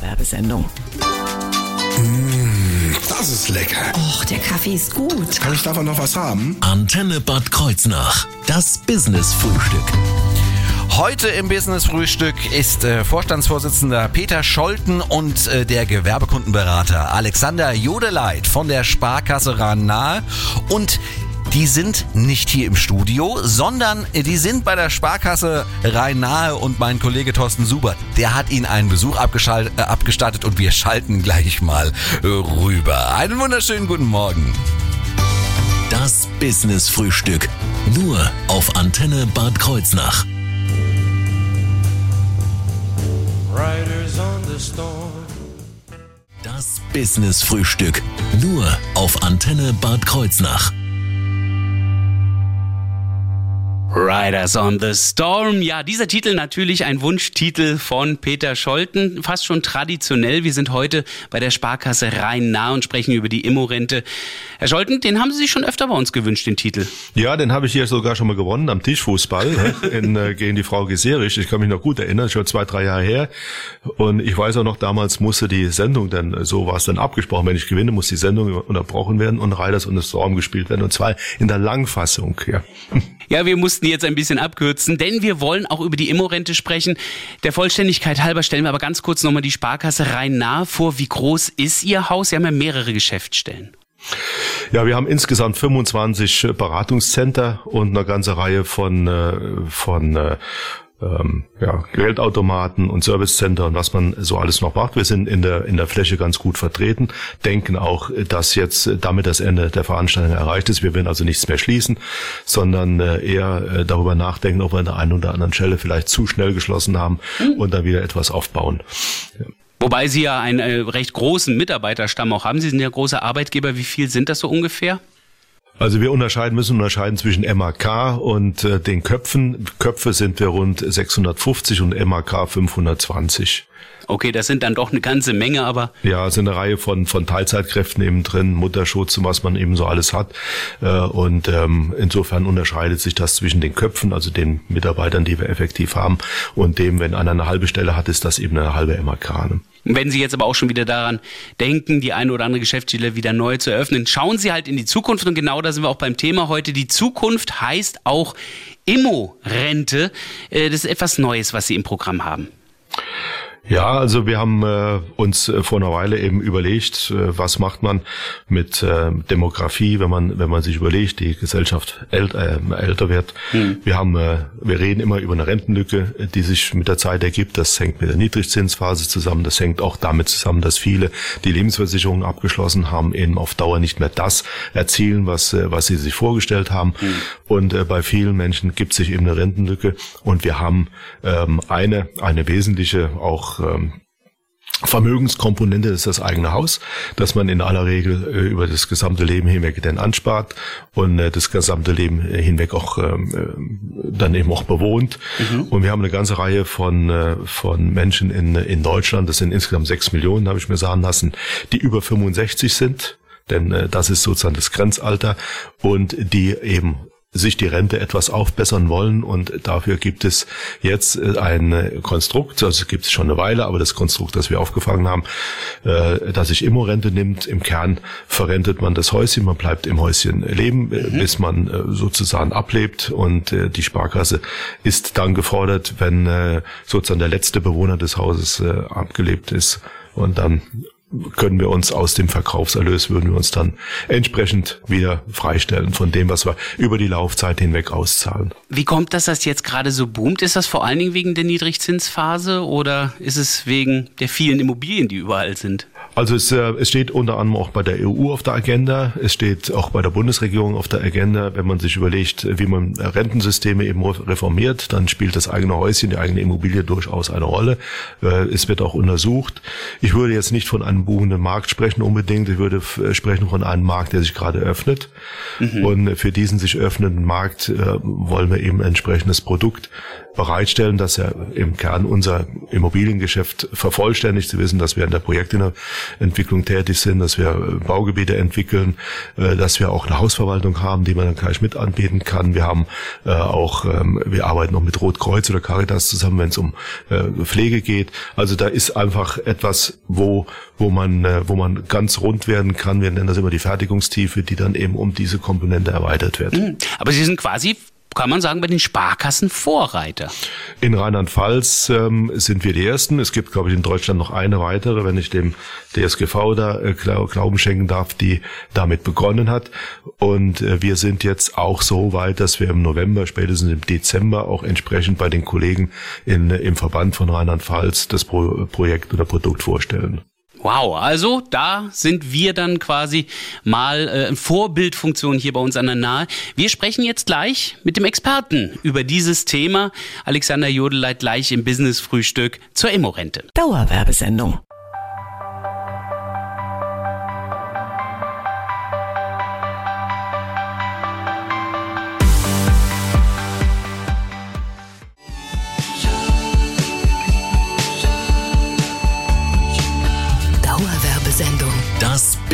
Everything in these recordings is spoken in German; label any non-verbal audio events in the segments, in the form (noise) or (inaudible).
Werbesendung. Mmh, das ist lecker. Och, der Kaffee ist gut. Kann ich davon noch was haben? Antenne Bad Kreuznach. Das Business-Frühstück. Heute im Business Frühstück ist äh, Vorstandsvorsitzender Peter Scholten und äh, der Gewerbekundenberater Alexander Jodeleit von der Sparkasse Rhein-Nahe und die sind nicht hier im Studio, sondern die sind bei der Sparkasse Rhein-Nahe und mein Kollege Thorsten Subert, der hat ihnen einen Besuch äh, abgestattet und wir schalten gleich mal rüber. Einen wunderschönen guten Morgen. Das Business Frühstück. Nur auf Antenne Bad Kreuznach. Das Business Frühstück. Nur auf Antenne Bad Kreuznach. Riders on the Storm. Ja, dieser Titel natürlich ein Wunschtitel von Peter Scholten, fast schon traditionell. Wir sind heute bei der Sparkasse Rhein-Nah und sprechen über die Immorente. Herr Scholten, den haben Sie sich schon öfter bei uns gewünscht, den Titel. Ja, den habe ich hier sogar schon mal gewonnen am Tischfußball in, äh, gegen die Frau Geserich. Ich kann mich noch gut erinnern, schon zwei, drei Jahre her. Und ich weiß auch noch, damals musste die Sendung dann, so war es dann abgesprochen, wenn ich gewinne, muss die Sendung unterbrochen werden und Riders on the Storm gespielt werden. Und zwar in der Langfassung. Ja. Ja, wir mussten jetzt ein bisschen abkürzen, denn wir wollen auch über die Immorente sprechen. Der Vollständigkeit halber stellen wir aber ganz kurz nochmal die Sparkasse rein nah vor. Wie groß ist Ihr Haus? Sie haben ja mehrere Geschäftsstellen. Ja, wir haben insgesamt 25 Beratungscenter und eine ganze Reihe von, äh, von äh, ähm, ja, Geldautomaten und Servicecenter und was man so alles noch macht. Wir sind in der, in der Fläche ganz gut vertreten, denken auch, dass jetzt damit das Ende der Veranstaltung erreicht ist. Wir werden also nichts mehr schließen, sondern äh, eher äh, darüber nachdenken, ob wir an der einen oder anderen Stelle vielleicht zu schnell geschlossen haben mhm. und dann wieder etwas aufbauen. Ja. Wobei Sie ja einen äh, recht großen Mitarbeiterstamm auch haben. Sie sind ja großer Arbeitgeber. Wie viel sind das so ungefähr? Also wir unterscheiden müssen unterscheiden zwischen MAK und äh, den Köpfen. Köpfe sind wir rund 650 und MAK 520. Okay, das sind dann doch eine ganze Menge, aber. Ja, es sind eine Reihe von, von Teilzeitkräften eben drin, Mutterschutz, was man eben so alles hat. Äh, und ähm, insofern unterscheidet sich das zwischen den Köpfen, also den Mitarbeitern, die wir effektiv haben, und dem, wenn einer eine halbe Stelle hat, ist das eben eine halbe MAK. Ne? Wenn Sie jetzt aber auch schon wieder daran denken, die eine oder andere Geschäftsstelle wieder neu zu eröffnen, schauen Sie halt in die Zukunft und genau da sind wir auch beim Thema heute. Die Zukunft heißt auch Immo-Rente. Äh, das ist etwas Neues, was Sie im Programm haben. Ja, also wir haben äh, uns äh, vor einer Weile eben überlegt, äh, was macht man mit äh, Demografie, wenn man wenn man sich überlegt, die Gesellschaft ält, äh, älter wird. Mhm. Wir haben äh, wir reden immer über eine Rentenlücke, die sich mit der Zeit ergibt. Das hängt mit der Niedrigzinsphase zusammen. Das hängt auch damit zusammen, dass viele die Lebensversicherungen abgeschlossen haben, eben auf Dauer nicht mehr das erzielen, was äh, was sie sich vorgestellt haben. Mhm. Und äh, bei vielen Menschen gibt sich eben eine Rentenlücke. Und wir haben ähm, eine eine wesentliche auch ähm, Vermögenskomponente ist das eigene Haus, dass man in aller Regel äh, über das gesamte Leben hinweg dann anspart und äh, das gesamte Leben hinweg auch ähm, äh, dann eben auch bewohnt. Mhm. Und wir haben eine ganze Reihe von, von Menschen in, in Deutschland, das sind insgesamt sechs Millionen, habe ich mir sagen lassen, die über 65 sind denn das ist sozusagen das Grenzalter und die eben sich die Rente etwas aufbessern wollen. Und dafür gibt es jetzt äh, ein Konstrukt, also gibt es schon eine Weile, aber das Konstrukt, das wir aufgefangen haben, äh, dass sich Immorente nimmt. Im Kern verrentet man das Häuschen, man bleibt im Häuschen leben, äh, mhm. bis man sozusagen ablebt. Und die Sparkasse ist dann gefordert, wenn sozusagen der letzte Bewohner des Hauses abgelebt ist. Und dann können wir uns aus dem Verkaufserlös, würden wir uns dann entsprechend wieder freistellen von dem, was wir über die Laufzeit hinweg auszahlen. Wie kommt das, dass jetzt gerade so boomt? Ist das vor allen Dingen wegen der Niedrigzinsphase oder ist es wegen der vielen Immobilien, die überall sind? Also es, äh, es steht unter anderem auch bei der EU auf der Agenda, es steht auch bei der Bundesregierung auf der Agenda, wenn man sich überlegt, wie man Rentensysteme eben reformiert, dann spielt das eigene Häuschen, die eigene Immobilie durchaus eine Rolle. Äh, es wird auch untersucht. Ich würde jetzt nicht von einem buchenden Markt sprechen unbedingt, ich würde äh, sprechen von einem Markt, der sich gerade öffnet. Mhm. Und für diesen sich öffnenden Markt wollen wir eben ein entsprechendes Produkt bereitstellen, dass er im Kern unser Immobiliengeschäft vervollständigt. Sie wissen, dass wir in der Projektinnovation Entwicklung tätig sind, dass wir äh, Baugebiete entwickeln, äh, dass wir auch eine Hausverwaltung haben, die man dann gleich mit anbieten kann. Wir haben äh, auch, ähm, wir arbeiten noch mit Rotkreuz oder Caritas zusammen, wenn es um Pflege geht. Also da ist einfach etwas, wo wo man wo man ganz rund werden kann. Wir nennen das immer die Fertigungstiefe, die dann eben um diese Komponente erweitert wird. Mhm. Aber Sie sind quasi kann man sagen, bei den Sparkassen Vorreiter. In Rheinland-Pfalz ähm, sind wir die Ersten. Es gibt, glaube ich, in Deutschland noch eine weitere, wenn ich dem DSGV da äh, Glauben schenken darf, die damit begonnen hat. Und äh, wir sind jetzt auch so weit, dass wir im November, spätestens im Dezember auch entsprechend bei den Kollegen in, im Verband von Rheinland-Pfalz das Pro Projekt oder Produkt vorstellen. Wow, also da sind wir dann quasi mal äh, Vorbildfunktion hier bei uns an der Nahe. Wir sprechen jetzt gleich mit dem Experten über dieses Thema. Alexander Jodeleit gleich im Business-Frühstück zur Immorente. Dauerwerbesendung.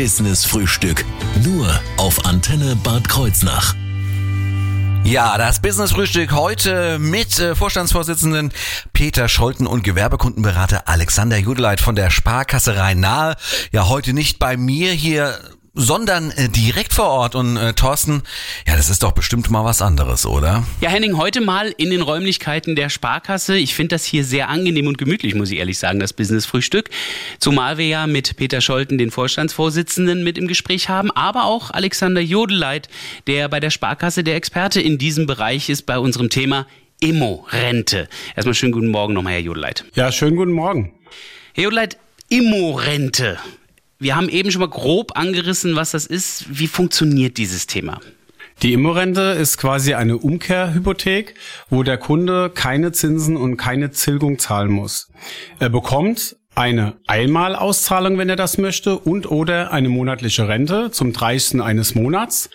Business Frühstück. Nur auf Antenne Bad Kreuznach. Ja, das Business Frühstück heute mit äh, Vorstandsvorsitzenden Peter Scholten und Gewerbekundenberater Alexander Judeleit von der Sparkasse Rhein-Nahe. Ja, heute nicht bei mir hier sondern äh, direkt vor Ort. Und äh, Thorsten, ja, das ist doch bestimmt mal was anderes, oder? Ja, Henning, heute mal in den Räumlichkeiten der Sparkasse. Ich finde das hier sehr angenehm und gemütlich, muss ich ehrlich sagen, das Business-Frühstück. Zumal wir ja mit Peter Scholten, den Vorstandsvorsitzenden, mit im Gespräch haben, aber auch Alexander Jodeleit, der bei der Sparkasse der Experte in diesem Bereich ist, bei unserem Thema Immo-Rente. Erstmal schönen guten Morgen nochmal, Herr Jodeleit. Ja, schönen guten Morgen. Herr Jodeleit, Immo-Rente. Wir haben eben schon mal grob angerissen, was das ist. Wie funktioniert dieses Thema? Die Immorente ist quasi eine Umkehrhypothek, wo der Kunde keine Zinsen und keine Tilgung zahlen muss. Er bekommt eine Einmalauszahlung, wenn er das möchte, und oder eine monatliche Rente zum 30. eines Monats.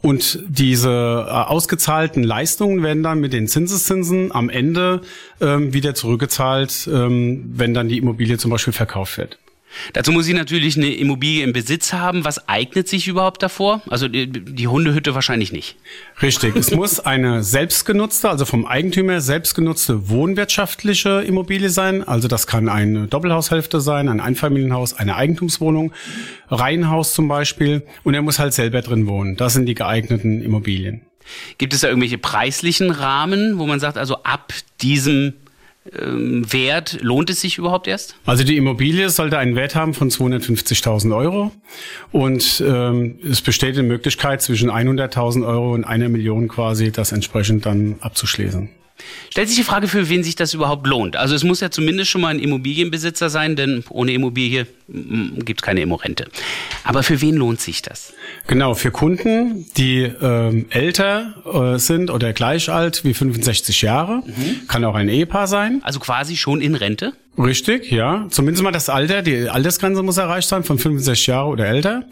Und diese äh, ausgezahlten Leistungen werden dann mit den Zinseszinsen am Ende ähm, wieder zurückgezahlt, ähm, wenn dann die Immobilie zum Beispiel verkauft wird. Dazu muss ich natürlich eine Immobilie im Besitz haben. Was eignet sich überhaupt davor? Also die, die Hundehütte wahrscheinlich nicht. Richtig. es muss eine selbstgenutzte, also vom Eigentümer selbstgenutzte wohnwirtschaftliche Immobilie sein. Also das kann eine Doppelhaushälfte sein, ein Einfamilienhaus, eine Eigentumswohnung, Reihenhaus zum Beispiel. Und er muss halt selber drin wohnen. Das sind die geeigneten Immobilien. Gibt es da irgendwelche preislichen Rahmen, wo man sagt, also ab diesem Wert, lohnt es sich überhaupt erst? Also die Immobilie sollte einen Wert haben von 250.000 Euro und ähm, es besteht die Möglichkeit zwischen 100.000 Euro und einer Million quasi das entsprechend dann abzuschließen. Stellt sich die Frage, für wen sich das überhaupt lohnt. Also es muss ja zumindest schon mal ein Immobilienbesitzer sein, denn ohne Immobilie gibt es keine Immorente. Aber für wen lohnt sich das? Genau, für Kunden, die ähm, älter äh, sind oder gleich alt wie 65 Jahre, mhm. kann auch ein Ehepaar sein. Also quasi schon in Rente? Richtig, ja. Zumindest mal das Alter, die Altersgrenze muss erreicht sein von 65 Jahre oder älter.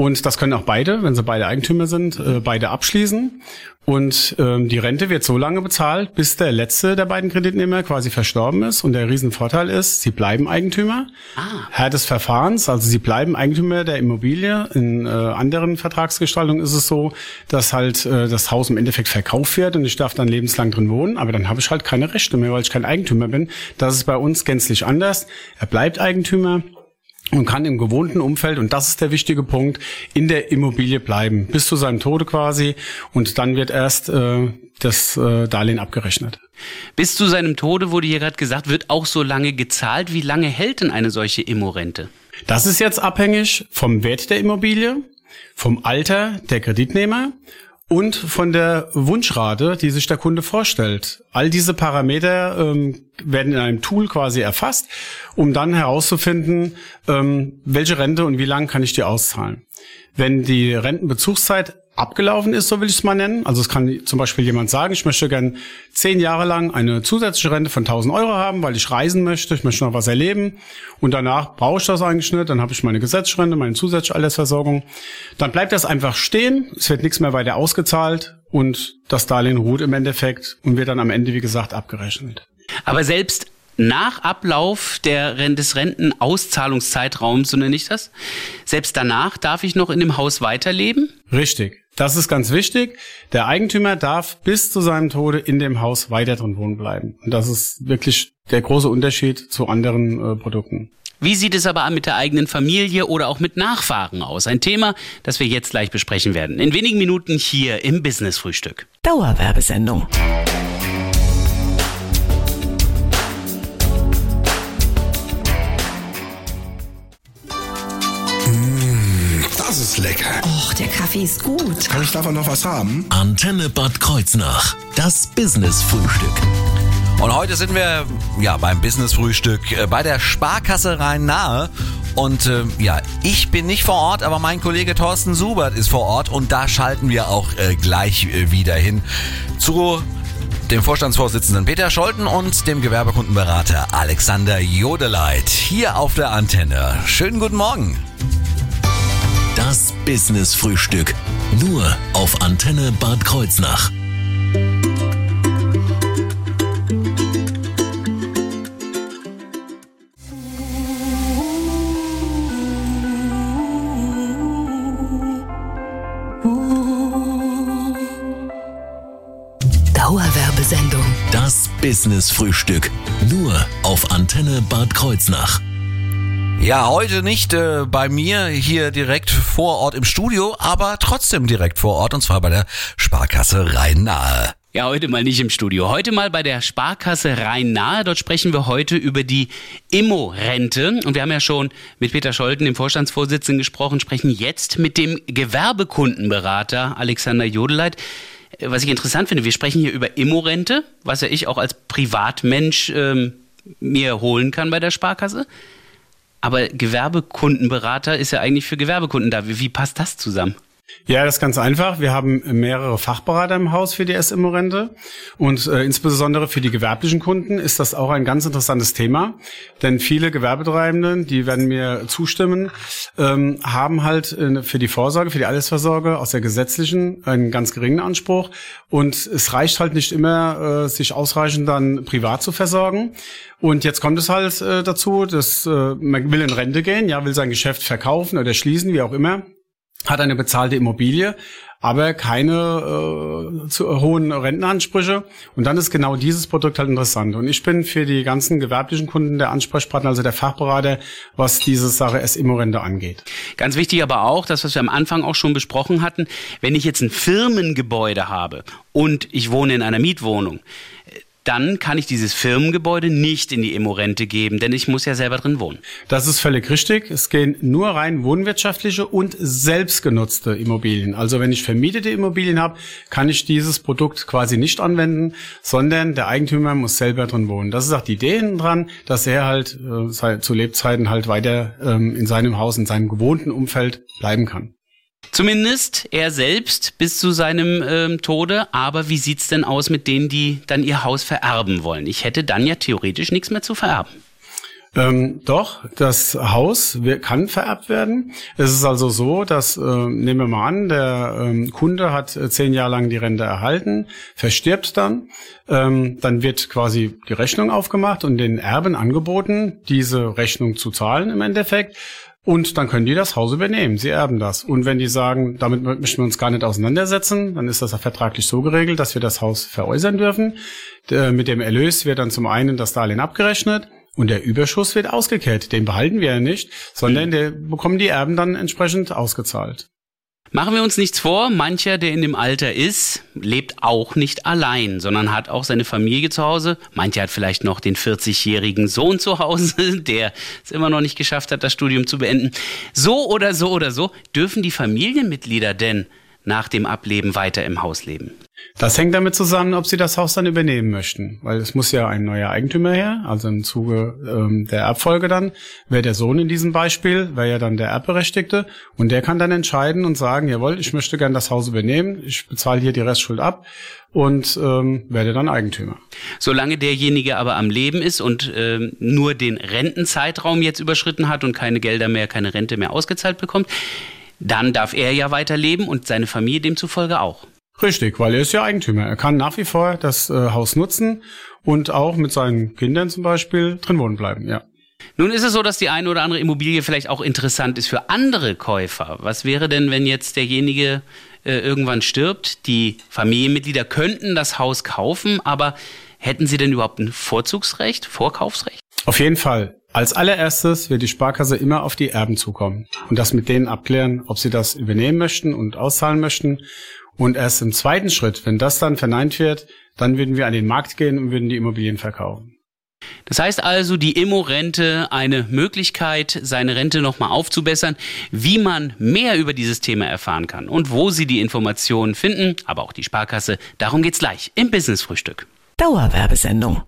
Und das können auch beide, wenn sie beide Eigentümer sind, äh, beide abschließen. Und ähm, die Rente wird so lange bezahlt, bis der letzte der beiden Kreditnehmer quasi verstorben ist. Und der Riesenvorteil ist, sie bleiben Eigentümer. Ah. Herr des Verfahrens, also sie bleiben Eigentümer der Immobilie. In äh, anderen Vertragsgestaltungen ist es so, dass halt äh, das Haus im Endeffekt verkauft wird und ich darf dann lebenslang drin wohnen. Aber dann habe ich halt keine Rechte mehr, weil ich kein Eigentümer bin. Das ist bei uns gänzlich anders. Er bleibt Eigentümer und kann im gewohnten Umfeld, und das ist der wichtige Punkt, in der Immobilie bleiben, bis zu seinem Tode quasi. Und dann wird erst äh, das äh, Darlehen abgerechnet. Bis zu seinem Tode wurde hier gerade gesagt, wird auch so lange gezahlt. Wie lange hält denn eine solche Immorente? Das ist jetzt abhängig vom Wert der Immobilie, vom Alter der Kreditnehmer und von der Wunschrate, die sich der Kunde vorstellt. All diese Parameter ähm, werden in einem Tool quasi erfasst, um dann herauszufinden, ähm, welche Rente und wie lang kann ich die auszahlen. Wenn die Rentenbezugszeit abgelaufen ist, so will ich es mal nennen. Also es kann zum Beispiel jemand sagen, ich möchte gern zehn Jahre lang eine zusätzliche Rente von 1000 Euro haben, weil ich reisen möchte, ich möchte noch was erleben und danach brauche ich das eigentlich nicht, dann habe ich meine Gesetzesrente, meine zusätzliche Altersversorgung. Dann bleibt das einfach stehen, es wird nichts mehr weiter ausgezahlt und das Darlehen ruht im Endeffekt und wird dann am Ende, wie gesagt, abgerechnet. Aber selbst nach Ablauf der, des Rentenauszahlungszeitraums, so nenne ich das. Selbst danach darf ich noch in dem Haus weiterleben? Richtig. Das ist ganz wichtig. Der Eigentümer darf bis zu seinem Tode in dem Haus weiter drin wohnen bleiben. Und das ist wirklich der große Unterschied zu anderen äh, Produkten. Wie sieht es aber mit der eigenen Familie oder auch mit Nachfahren aus? Ein Thema, das wir jetzt gleich besprechen werden. In wenigen Minuten hier im Business Frühstück. Dauerwerbesendung. Lecker. Och, der Kaffee ist gut. Kann ich davon noch was haben? Antenne Bad Kreuznach. Das Business Frühstück. Und heute sind wir ja beim Business Frühstück äh, bei der Sparkasse Rhein-Nahe. Und äh, ja, ich bin nicht vor Ort, aber mein Kollege Thorsten Subert ist vor Ort und da schalten wir auch äh, gleich äh, wieder hin zu dem Vorstandsvorsitzenden Peter Scholten und dem Gewerbekundenberater Alexander Jodeleit hier auf der Antenne. Schönen guten Morgen. Das Business Frühstück. Nur auf Antenne Bad Kreuznach. Dauerwerbesendung. Das Business Frühstück. Nur auf Antenne Bad Kreuznach. Ja, heute nicht äh, bei mir hier direkt vor Ort im Studio, aber trotzdem direkt vor Ort und zwar bei der Sparkasse Rhein-Nahe. Ja, heute mal nicht im Studio. Heute mal bei der Sparkasse Rhein-Nahe. Dort sprechen wir heute über die Immo-Rente. Und wir haben ja schon mit Peter Scholten, dem Vorstandsvorsitzenden, gesprochen, sprechen jetzt mit dem Gewerbekundenberater Alexander Jodeleit. Was ich interessant finde, wir sprechen hier über Immo-Rente, was ja ich auch als Privatmensch ähm, mir holen kann bei der Sparkasse. Aber Gewerbekundenberater ist ja eigentlich für Gewerbekunden da. Wie, wie passt das zusammen? Ja, das ist ganz einfach. Wir haben mehrere Fachberater im Haus für die SIMO-Rente und äh, insbesondere für die gewerblichen Kunden ist das auch ein ganz interessantes Thema, denn viele Gewerbetreibenden, die werden mir zustimmen, ähm, haben halt äh, für die Vorsorge, für die Allesversorge aus der gesetzlichen einen ganz geringen Anspruch und es reicht halt nicht immer, äh, sich ausreichend dann privat zu versorgen. Und jetzt kommt es halt äh, dazu, dass äh, man will in Rente gehen, ja, will sein Geschäft verkaufen oder schließen, wie auch immer hat eine bezahlte Immobilie, aber keine äh, zu hohen Rentenansprüche. Und dann ist genau dieses Produkt halt interessant. Und ich bin für die ganzen gewerblichen Kunden der Ansprechpartner, also der Fachberater, was diese Sache S-Immo-Rente angeht. Ganz wichtig aber auch, das, was wir am Anfang auch schon besprochen hatten, wenn ich jetzt ein Firmengebäude habe und ich wohne in einer Mietwohnung, dann kann ich dieses Firmengebäude nicht in die Immorente geben, denn ich muss ja selber drin wohnen. Das ist völlig richtig. Es gehen nur rein wohnwirtschaftliche und selbstgenutzte Immobilien. Also wenn ich vermietete Immobilien habe, kann ich dieses Produkt quasi nicht anwenden, sondern der Eigentümer muss selber drin wohnen. Das ist auch die Idee dran, dass er halt äh, zu Lebzeiten halt weiter ähm, in seinem Haus, in seinem gewohnten Umfeld bleiben kann. Zumindest er selbst bis zu seinem ähm, Tode. Aber wie sieht's denn aus mit denen, die dann ihr Haus vererben wollen? Ich hätte dann ja theoretisch nichts mehr zu vererben. Ähm, doch, das Haus kann vererbt werden. Es ist also so, dass, äh, nehmen wir mal an, der ähm, Kunde hat äh, zehn Jahre lang die Rente erhalten, verstirbt dann, ähm, dann wird quasi die Rechnung aufgemacht und den Erben angeboten, diese Rechnung zu zahlen im Endeffekt. Und dann können die das Haus übernehmen. Sie erben das. Und wenn die sagen, damit möchten wir uns gar nicht auseinandersetzen, dann ist das ja vertraglich so geregelt, dass wir das Haus veräußern dürfen. Mit dem Erlös wird dann zum einen das Darlehen abgerechnet und der Überschuss wird ausgekehrt. Den behalten wir ja nicht, sondern den bekommen die Erben dann entsprechend ausgezahlt. Machen wir uns nichts vor, mancher, der in dem Alter ist, lebt auch nicht allein, sondern hat auch seine Familie zu Hause. Mancher hat vielleicht noch den 40-jährigen Sohn zu Hause, (laughs) der es immer noch nicht geschafft hat, das Studium zu beenden. So oder so oder so, dürfen die Familienmitglieder denn nach dem Ableben weiter im Haus leben? Das hängt damit zusammen, ob sie das Haus dann übernehmen möchten, weil es muss ja ein neuer Eigentümer her, also im Zuge ähm, der Erbfolge dann, wäre der Sohn in diesem Beispiel, wäre ja dann der Erbberechtigte und der kann dann entscheiden und sagen, jawohl, ich möchte gern das Haus übernehmen, ich bezahle hier die Restschuld ab und ähm, werde dann Eigentümer. Solange derjenige aber am Leben ist und ähm, nur den Rentenzeitraum jetzt überschritten hat und keine Gelder mehr, keine Rente mehr ausgezahlt bekommt, dann darf er ja weiterleben und seine Familie demzufolge auch. Richtig, weil er ist ja Eigentümer. Er kann nach wie vor das äh, Haus nutzen und auch mit seinen Kindern zum Beispiel drin wohnen bleiben, ja. Nun ist es so, dass die eine oder andere Immobilie vielleicht auch interessant ist für andere Käufer. Was wäre denn, wenn jetzt derjenige äh, irgendwann stirbt? Die Familienmitglieder könnten das Haus kaufen, aber hätten sie denn überhaupt ein Vorzugsrecht, Vorkaufsrecht? Auf jeden Fall. Als allererstes wird die Sparkasse immer auf die Erben zukommen und das mit denen abklären, ob sie das übernehmen möchten und auszahlen möchten. Und erst im zweiten Schritt, wenn das dann verneint wird, dann würden wir an den Markt gehen und würden die Immobilien verkaufen. Das heißt also, die Immo-Rente eine Möglichkeit, seine Rente nochmal aufzubessern, wie man mehr über dieses Thema erfahren kann und wo Sie die Informationen finden, aber auch die Sparkasse. Darum geht's gleich im Business-Frühstück. Dauerwerbesendung.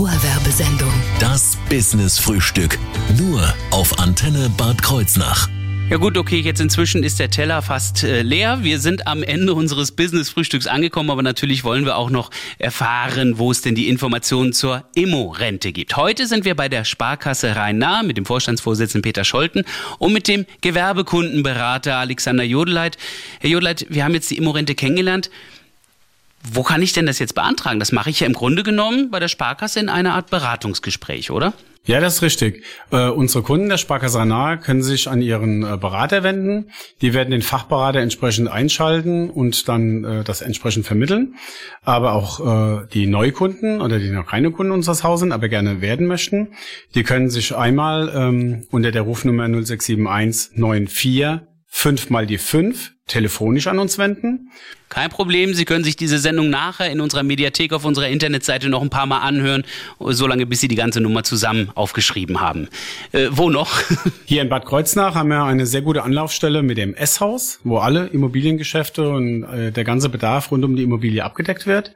Dauerwerbesendung. Das Business Frühstück. Nur auf Antenne Bad Kreuznach. Ja gut, okay, jetzt inzwischen ist der Teller fast äh, leer. Wir sind am Ende unseres Business-Frühstücks angekommen, aber natürlich wollen wir auch noch erfahren, wo es denn die Informationen zur Immo-Rente gibt. Heute sind wir bei der Sparkasse Rhein-Nahe mit dem Vorstandsvorsitzenden Peter Scholten und mit dem Gewerbekundenberater Alexander Jodeleit. Herr Jodeleit, wir haben jetzt die Immo-Rente kennengelernt. Wo kann ich denn das jetzt beantragen? Das mache ich ja im Grunde genommen bei der Sparkasse in einer Art Beratungsgespräch, oder? Ja, das ist richtig. Äh, unsere Kunden der Sparkasse Nahe können sich an ihren äh, Berater wenden. Die werden den Fachberater entsprechend einschalten und dann äh, das entsprechend vermitteln. Aber auch äh, die Neukunden oder die noch keine Kunden unseres Hauses aber gerne werden möchten, die können sich einmal ähm, unter der Rufnummer 0671 94 5 mal die 5 telefonisch an uns wenden. Kein Problem, Sie können sich diese Sendung nachher in unserer Mediathek auf unserer Internetseite noch ein paar Mal anhören, solange bis Sie die ganze Nummer zusammen aufgeschrieben haben. Äh, wo noch? (laughs) Hier in Bad Kreuznach haben wir eine sehr gute Anlaufstelle mit dem S-Haus, wo alle Immobiliengeschäfte und äh, der ganze Bedarf rund um die Immobilie abgedeckt wird.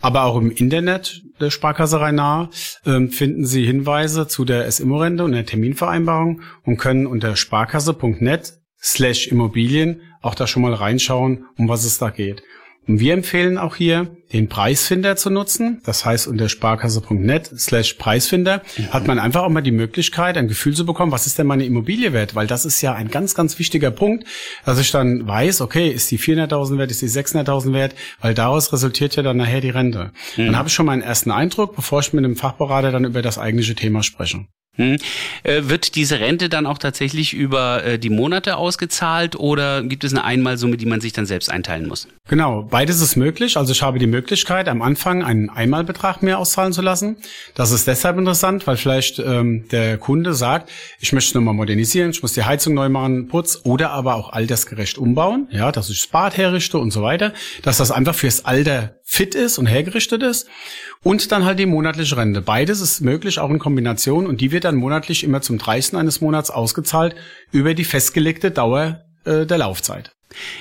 Aber auch im Internet der Sparkasserei nahe äh, finden Sie Hinweise zu der S-Immo-Rente und der Terminvereinbarung und können unter sparkasse.net slash Immobilien auch da schon mal reinschauen, um was es da geht. Und wir empfehlen auch hier, den Preisfinder zu nutzen. Das heißt, unter sparkasse.net slash Preisfinder hat man einfach auch mal die Möglichkeit, ein Gefühl zu bekommen, was ist denn meine Immobilie wert? Weil das ist ja ein ganz, ganz wichtiger Punkt, dass ich dann weiß, okay, ist die 400.000 wert, ist die 600.000 wert? Weil daraus resultiert ja dann nachher die Rente. Mhm. Dann habe ich schon mal einen ersten Eindruck, bevor ich mit dem Fachberater dann über das eigentliche Thema spreche. Hm. Äh, wird diese Rente dann auch tatsächlich über äh, die Monate ausgezahlt oder gibt es eine Einmalsumme, die man sich dann selbst einteilen muss? Genau, beides ist möglich. Also ich habe die Möglichkeit, am Anfang einen Einmalbetrag mehr auszahlen zu lassen. Das ist deshalb interessant, weil vielleicht ähm, der Kunde sagt, ich möchte nochmal modernisieren, ich muss die Heizung neu machen, Putz oder aber auch altersgerecht umbauen, ja, dass ich das Bad herrichte und so weiter, dass das einfach fürs Alter fit ist und hergerichtet ist. Und dann halt die monatliche Rente. Beides ist möglich, auch in Kombination. Und die wird dann monatlich immer zum 30. eines Monats ausgezahlt über die festgelegte Dauer äh, der Laufzeit.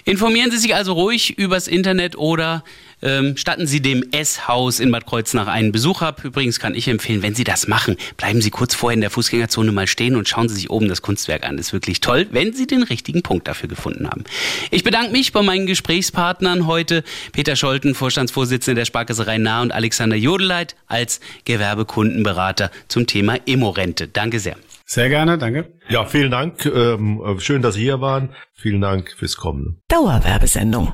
Informieren Sie sich also ruhig übers Internet oder ähm, statten Sie dem S-Haus in Bad Kreuznach einen Besuch ab. Übrigens kann ich empfehlen, wenn Sie das machen, bleiben Sie kurz vorher in der Fußgängerzone mal stehen und schauen Sie sich oben das Kunstwerk an. Das ist wirklich toll, wenn Sie den richtigen Punkt dafür gefunden haben. Ich bedanke mich bei meinen Gesprächspartnern heute, Peter Scholten, Vorstandsvorsitzender der Sparkasserei Nah und Alexander Jodeleit als Gewerbekundenberater zum Thema Immorente. Danke sehr. Sehr gerne, danke. Ja, vielen Dank. Ähm, schön, dass Sie hier waren. Vielen Dank fürs Kommen. Dauerwerbesendung.